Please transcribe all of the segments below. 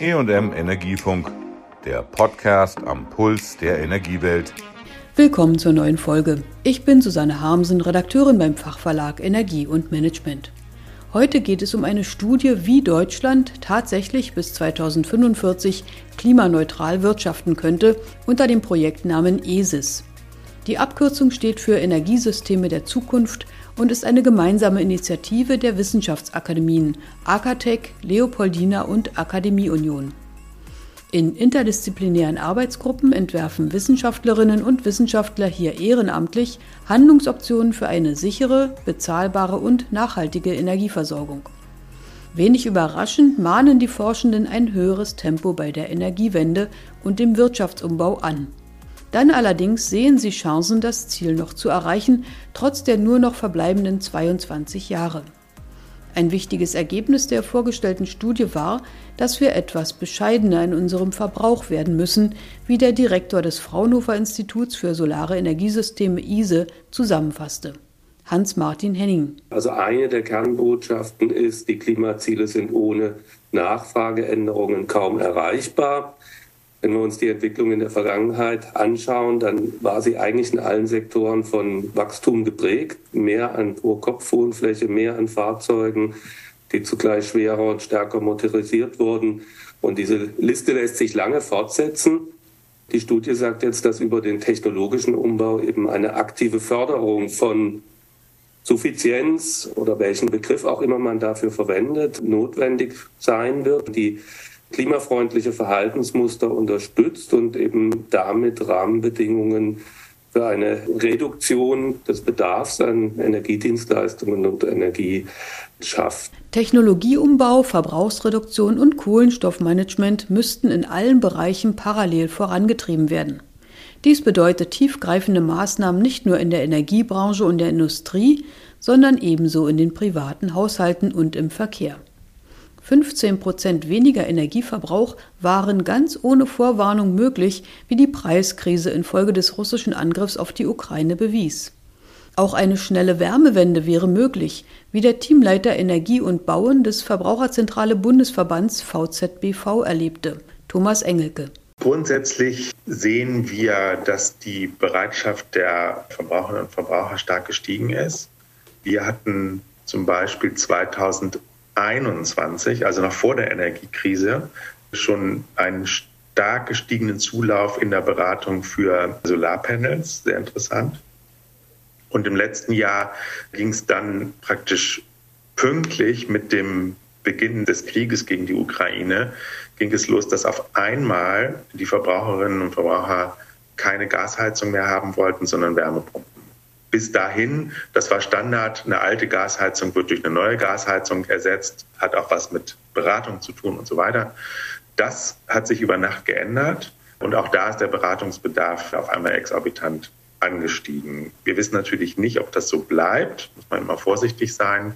EM Energiefunk, der Podcast am Puls der Energiewelt. Willkommen zur neuen Folge. Ich bin Susanne Harmsen, Redakteurin beim Fachverlag Energie und Management. Heute geht es um eine Studie, wie Deutschland tatsächlich bis 2045 klimaneutral wirtschaften könnte unter dem Projektnamen ESIS. Die Abkürzung steht für Energiesysteme der Zukunft und ist eine gemeinsame Initiative der Wissenschaftsakademien Akatech, Leopoldina und Akademie Union. In interdisziplinären Arbeitsgruppen entwerfen Wissenschaftlerinnen und Wissenschaftler hier ehrenamtlich Handlungsoptionen für eine sichere, bezahlbare und nachhaltige Energieversorgung. Wenig überraschend mahnen die Forschenden ein höheres Tempo bei der Energiewende und dem Wirtschaftsumbau an. Dann allerdings sehen sie Chancen, das Ziel noch zu erreichen, trotz der nur noch verbleibenden 22 Jahre. Ein wichtiges Ergebnis der vorgestellten Studie war, dass wir etwas bescheidener in unserem Verbrauch werden müssen, wie der Direktor des Fraunhofer Instituts für Solare Energiesysteme ISE zusammenfasste. Hans-Martin Henning. Also eine der Kernbotschaften ist, die Klimaziele sind ohne Nachfrageänderungen kaum erreichbar. Wenn wir uns die Entwicklung in der Vergangenheit anschauen, dann war sie eigentlich in allen Sektoren von Wachstum geprägt. Mehr an Pro-Kopf-Wohnfläche, mehr an Fahrzeugen, die zugleich schwerer und stärker motorisiert wurden. Und diese Liste lässt sich lange fortsetzen. Die Studie sagt jetzt, dass über den technologischen Umbau eben eine aktive Förderung von Suffizienz oder welchen Begriff auch immer man dafür verwendet, notwendig sein wird. Die klimafreundliche Verhaltensmuster unterstützt und eben damit Rahmenbedingungen für eine Reduktion des Bedarfs an Energiedienstleistungen und Energie schafft. Technologieumbau, Verbrauchsreduktion und Kohlenstoffmanagement müssten in allen Bereichen parallel vorangetrieben werden. Dies bedeutet tiefgreifende Maßnahmen nicht nur in der Energiebranche und der Industrie, sondern ebenso in den privaten Haushalten und im Verkehr. 15 Prozent weniger Energieverbrauch waren ganz ohne Vorwarnung möglich, wie die Preiskrise infolge des russischen Angriffs auf die Ukraine bewies. Auch eine schnelle Wärmewende wäre möglich, wie der Teamleiter Energie und Bauen des Verbraucherzentrale Bundesverbands VZBV erlebte, Thomas Engelke. Grundsätzlich sehen wir, dass die Bereitschaft der Verbraucherinnen und Verbraucher stark gestiegen ist. Wir hatten zum Beispiel 2000 2021, also noch vor der Energiekrise, schon einen stark gestiegenen Zulauf in der Beratung für Solarpanels, sehr interessant. Und im letzten Jahr ging es dann praktisch pünktlich mit dem Beginn des Krieges gegen die Ukraine, ging es los, dass auf einmal die Verbraucherinnen und Verbraucher keine Gasheizung mehr haben wollten, sondern Wärmepumpen bis dahin, das war Standard, eine alte Gasheizung wird durch eine neue Gasheizung ersetzt, hat auch was mit Beratung zu tun und so weiter. Das hat sich über Nacht geändert und auch da ist der Beratungsbedarf auf einmal exorbitant angestiegen. Wir wissen natürlich nicht, ob das so bleibt, muss man immer vorsichtig sein.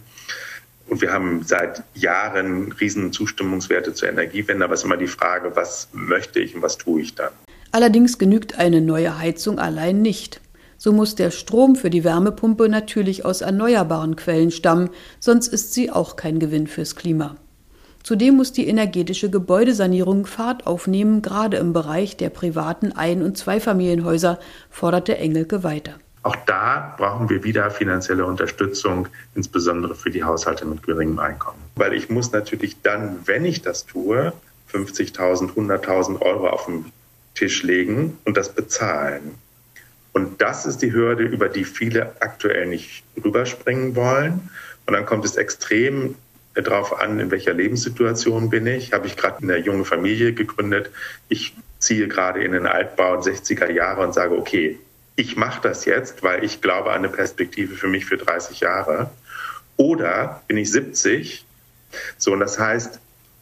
Und wir haben seit Jahren riesen Zustimmungswerte zur Energiewende, aber es ist immer die Frage, was möchte ich und was tue ich dann? Allerdings genügt eine neue Heizung allein nicht. So muss der Strom für die Wärmepumpe natürlich aus erneuerbaren Quellen stammen, sonst ist sie auch kein Gewinn fürs Klima. Zudem muss die energetische Gebäudesanierung Fahrt aufnehmen, gerade im Bereich der privaten Ein- und Zweifamilienhäuser, forderte Engelke weiter. Auch da brauchen wir wieder finanzielle Unterstützung, insbesondere für die Haushalte mit geringem Einkommen. Weil ich muss natürlich dann, wenn ich das tue, 50.000, 100.000 Euro auf den Tisch legen und das bezahlen. Und das ist die Hürde, über die viele aktuell nicht rüberspringen wollen. Und dann kommt es extrem darauf an, in welcher Lebenssituation bin ich. Habe ich gerade eine junge Familie gegründet. Ich ziehe gerade in den Altbau 60er Jahre und sage, okay, ich mache das jetzt, weil ich glaube an eine Perspektive für mich für 30 Jahre. Oder bin ich 70? So, und das heißt,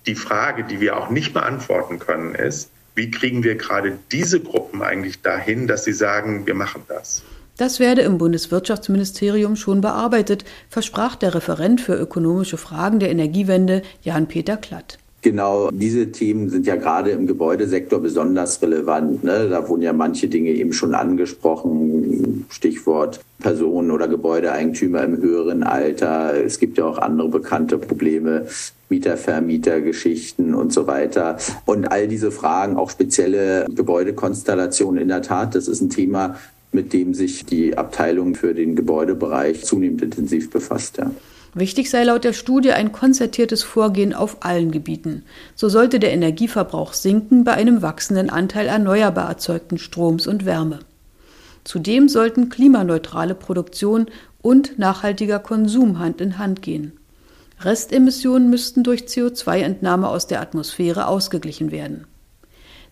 die Frage, die wir auch nicht beantworten können, ist, wie kriegen wir gerade diese Gruppen eigentlich dahin, dass sie sagen, wir machen das? Das werde im Bundeswirtschaftsministerium schon bearbeitet, versprach der Referent für ökonomische Fragen der Energiewende Jan-Peter Klatt. Genau, diese Themen sind ja gerade im Gebäudesektor besonders relevant. Ne? Da wurden ja manche Dinge eben schon angesprochen, Stichwort Personen oder Gebäudeeigentümer im höheren Alter. Es gibt ja auch andere bekannte Probleme, Mieter-Vermieter-Geschichten und so weiter. Und all diese Fragen, auch spezielle Gebäudekonstellationen in der Tat, das ist ein Thema, mit dem sich die Abteilung für den Gebäudebereich zunehmend intensiv befasst. Ja. Wichtig sei laut der Studie ein konzertiertes Vorgehen auf allen Gebieten. So sollte der Energieverbrauch sinken bei einem wachsenden Anteil erneuerbar erzeugten Stroms und Wärme. Zudem sollten klimaneutrale Produktion und nachhaltiger Konsum Hand in Hand gehen. Restemissionen müssten durch CO2-Entnahme aus der Atmosphäre ausgeglichen werden.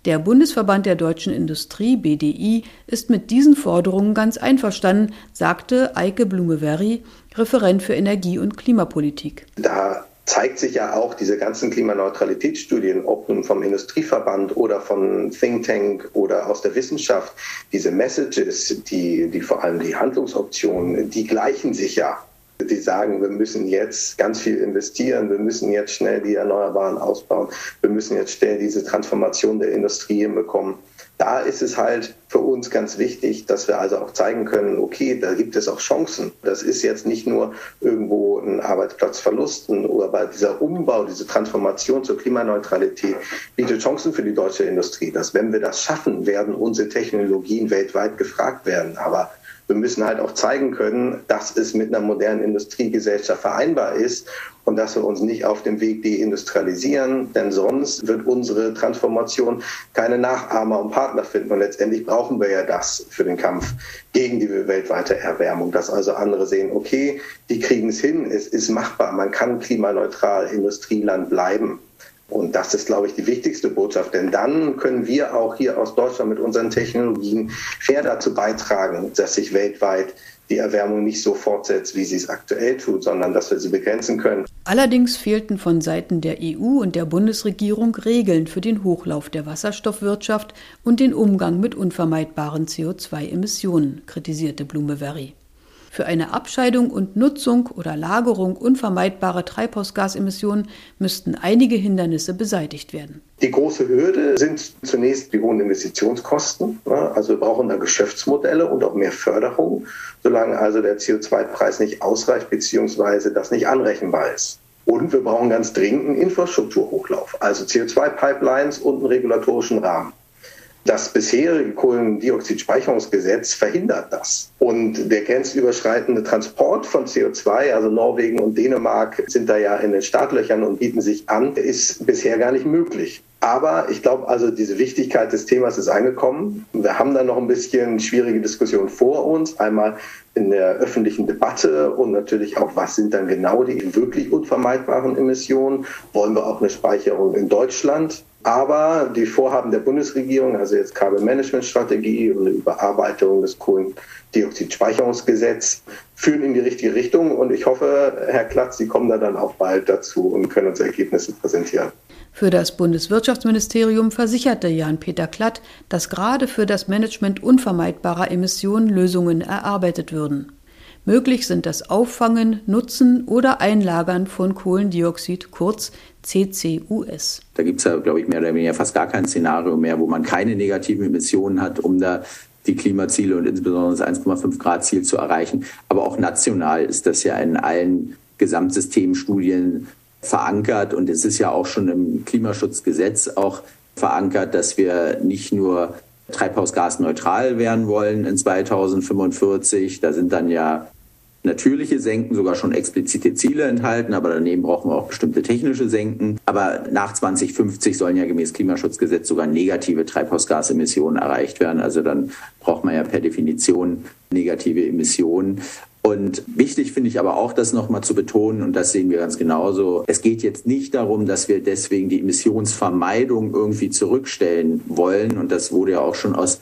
Der Bundesverband der deutschen Industrie BDI ist mit diesen Forderungen ganz einverstanden, sagte Eike Blume-Verri, Referent für Energie- und Klimapolitik. Da zeigt sich ja auch diese ganzen Klimaneutralitätsstudien, ob nun vom Industrieverband oder von Think Tank oder aus der Wissenschaft, diese Messages, die, die vor allem die Handlungsoptionen, die gleichen sich ja die sagen, wir müssen jetzt ganz viel investieren, wir müssen jetzt schnell die Erneuerbaren ausbauen, wir müssen jetzt schnell diese Transformation der Industrie hinbekommen. Da ist es halt für uns ganz wichtig, dass wir also auch zeigen können, okay, da gibt es auch Chancen. Das ist jetzt nicht nur irgendwo ein Arbeitsplatzverlust, aber dieser Umbau, diese Transformation zur Klimaneutralität bietet Chancen für die deutsche Industrie. Dass wenn wir das schaffen, werden unsere Technologien weltweit gefragt werden. Aber wir müssen halt auch zeigen können, dass es mit einer modernen Industriegesellschaft vereinbar ist und dass wir uns nicht auf dem Weg deindustrialisieren, denn sonst wird unsere Transformation keine Nachahmer und Partner finden. Und letztendlich brauchen wir ja das für den Kampf gegen die weltweite Erwärmung, dass also andere sehen, okay, die kriegen es hin, es ist machbar, man kann klimaneutral Industrieland bleiben. Und das ist, glaube ich, die wichtigste Botschaft, denn dann können wir auch hier aus Deutschland mit unseren Technologien fair dazu beitragen, dass sich weltweit die Erwärmung nicht so fortsetzt, wie sie es aktuell tut, sondern dass wir sie begrenzen können. Allerdings fehlten von Seiten der EU und der Bundesregierung Regeln für den Hochlauf der Wasserstoffwirtschaft und den Umgang mit unvermeidbaren CO2-Emissionen, kritisierte Blume-Verri. Für eine Abscheidung und Nutzung oder Lagerung unvermeidbarer Treibhausgasemissionen müssten einige Hindernisse beseitigt werden. Die große Hürde sind zunächst die hohen Investitionskosten. Also wir brauchen da Geschäftsmodelle und auch mehr Förderung, solange also der CO2-Preis nicht ausreicht bzw. das nicht anrechenbar ist. Und wir brauchen ganz dringend einen Infrastrukturhochlauf, also CO2-Pipelines und einen regulatorischen Rahmen. Das bisherige Kohlendioxidspeicherungsgesetz verhindert das. Und der grenzüberschreitende Transport von CO2, also Norwegen und Dänemark sind da ja in den Startlöchern und bieten sich an, ist bisher gar nicht möglich. Aber ich glaube, also diese Wichtigkeit des Themas ist angekommen. Wir haben da noch ein bisschen schwierige Diskussionen vor uns. Einmal in der öffentlichen Debatte und natürlich auch, was sind dann genau die wirklich unvermeidbaren Emissionen? Wollen wir auch eine Speicherung in Deutschland? Aber die Vorhaben der Bundesregierung, also jetzt Kabelmanagementstrategie und eine Überarbeitung des Kohlendioxidspeicherungsgesetzes, führen in die richtige Richtung. Und ich hoffe, Herr Klatz, Sie kommen da dann auch bald dazu und können uns Ergebnisse präsentieren. Für das Bundeswirtschaftsministerium versicherte Jan-Peter Klatt, dass gerade für das Management unvermeidbarer Emissionen Lösungen erarbeitet würden. Möglich sind das Auffangen, Nutzen oder Einlagern von Kohlendioxid, kurz CCUS. Da gibt es ja, glaube ich, mehr oder weniger fast gar kein Szenario mehr, wo man keine negativen Emissionen hat, um da die Klimaziele und insbesondere das 1,5 Grad Ziel zu erreichen. Aber auch national ist das ja in allen Gesamtsystemstudien verankert und es ist ja auch schon im Klimaschutzgesetz auch verankert, dass wir nicht nur treibhausgasneutral werden wollen in 2045. Da sind dann ja natürliche Senken, sogar schon explizite Ziele enthalten, aber daneben brauchen wir auch bestimmte technische Senken. Aber nach 2050 sollen ja gemäß Klimaschutzgesetz sogar negative Treibhausgasemissionen erreicht werden. Also dann braucht man ja per Definition negative Emissionen. Und wichtig finde ich aber auch, das nochmal zu betonen, und das sehen wir ganz genauso. Es geht jetzt nicht darum, dass wir deswegen die Emissionsvermeidung irgendwie zurückstellen wollen. Und das wurde ja auch schon aus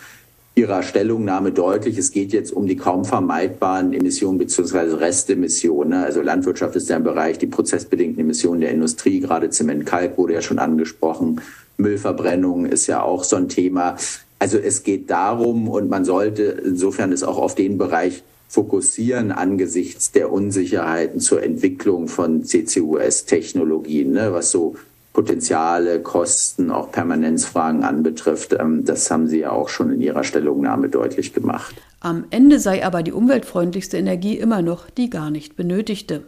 Ihrer Stellungnahme deutlich. Es geht jetzt um die kaum vermeidbaren Emissionen bzw. Restemissionen. Also Landwirtschaft ist ja ein Bereich, die prozessbedingten Emissionen der Industrie, gerade Zement, Kalk wurde ja schon angesprochen. Müllverbrennung ist ja auch so ein Thema. Also es geht darum und man sollte insofern es auch auf den Bereich fokussieren angesichts der Unsicherheiten zur Entwicklung von CCUS-Technologien, ne, was so Potenziale, Kosten, auch Permanenzfragen anbetrifft. Ähm, das haben Sie ja auch schon in Ihrer Stellungnahme deutlich gemacht. Am Ende sei aber die umweltfreundlichste Energie immer noch die gar nicht benötigte.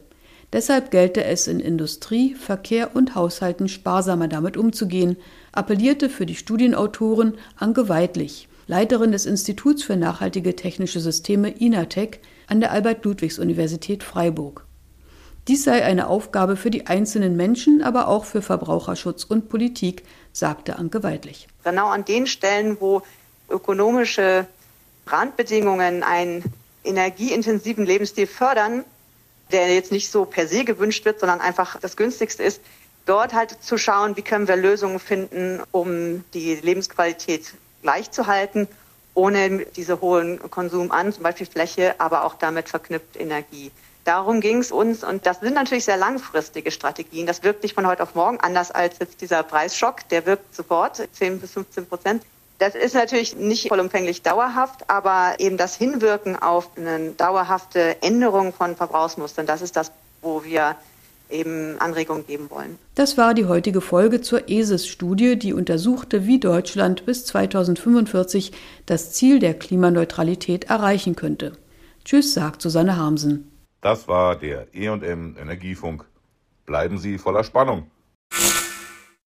Deshalb gelte es in Industrie, Verkehr und Haushalten sparsamer damit umzugehen, appellierte für die Studienautoren Anke Weidlich, Leiterin des Instituts für nachhaltige technische Systeme INATEC an der Albert-Ludwigs-Universität Freiburg. Dies sei eine Aufgabe für die einzelnen Menschen, aber auch für Verbraucherschutz und Politik, sagte Anke Weidlich. Genau an den Stellen, wo ökonomische Randbedingungen einen energieintensiven Lebensstil fördern, der jetzt nicht so per se gewünscht wird, sondern einfach das günstigste ist, dort halt zu schauen, wie können wir Lösungen finden, um die Lebensqualität gleichzuhalten, ohne diese hohen Konsum an, zum Beispiel Fläche, aber auch damit verknüpft Energie. Darum ging es uns und das sind natürlich sehr langfristige Strategien. Das wirkt nicht von heute auf morgen, anders als jetzt dieser Preisschock, der wirkt sofort, 10 bis 15 Prozent. Das ist natürlich nicht vollumfänglich dauerhaft, aber eben das Hinwirken auf eine dauerhafte Änderung von Verbrauchsmustern, das ist das, wo wir eben Anregungen geben wollen. Das war die heutige Folge zur ESIS-Studie, die untersuchte, wie Deutschland bis 2045 das Ziel der Klimaneutralität erreichen könnte. Tschüss, sagt Susanne Harmsen. Das war der EM Energiefunk. Bleiben Sie voller Spannung.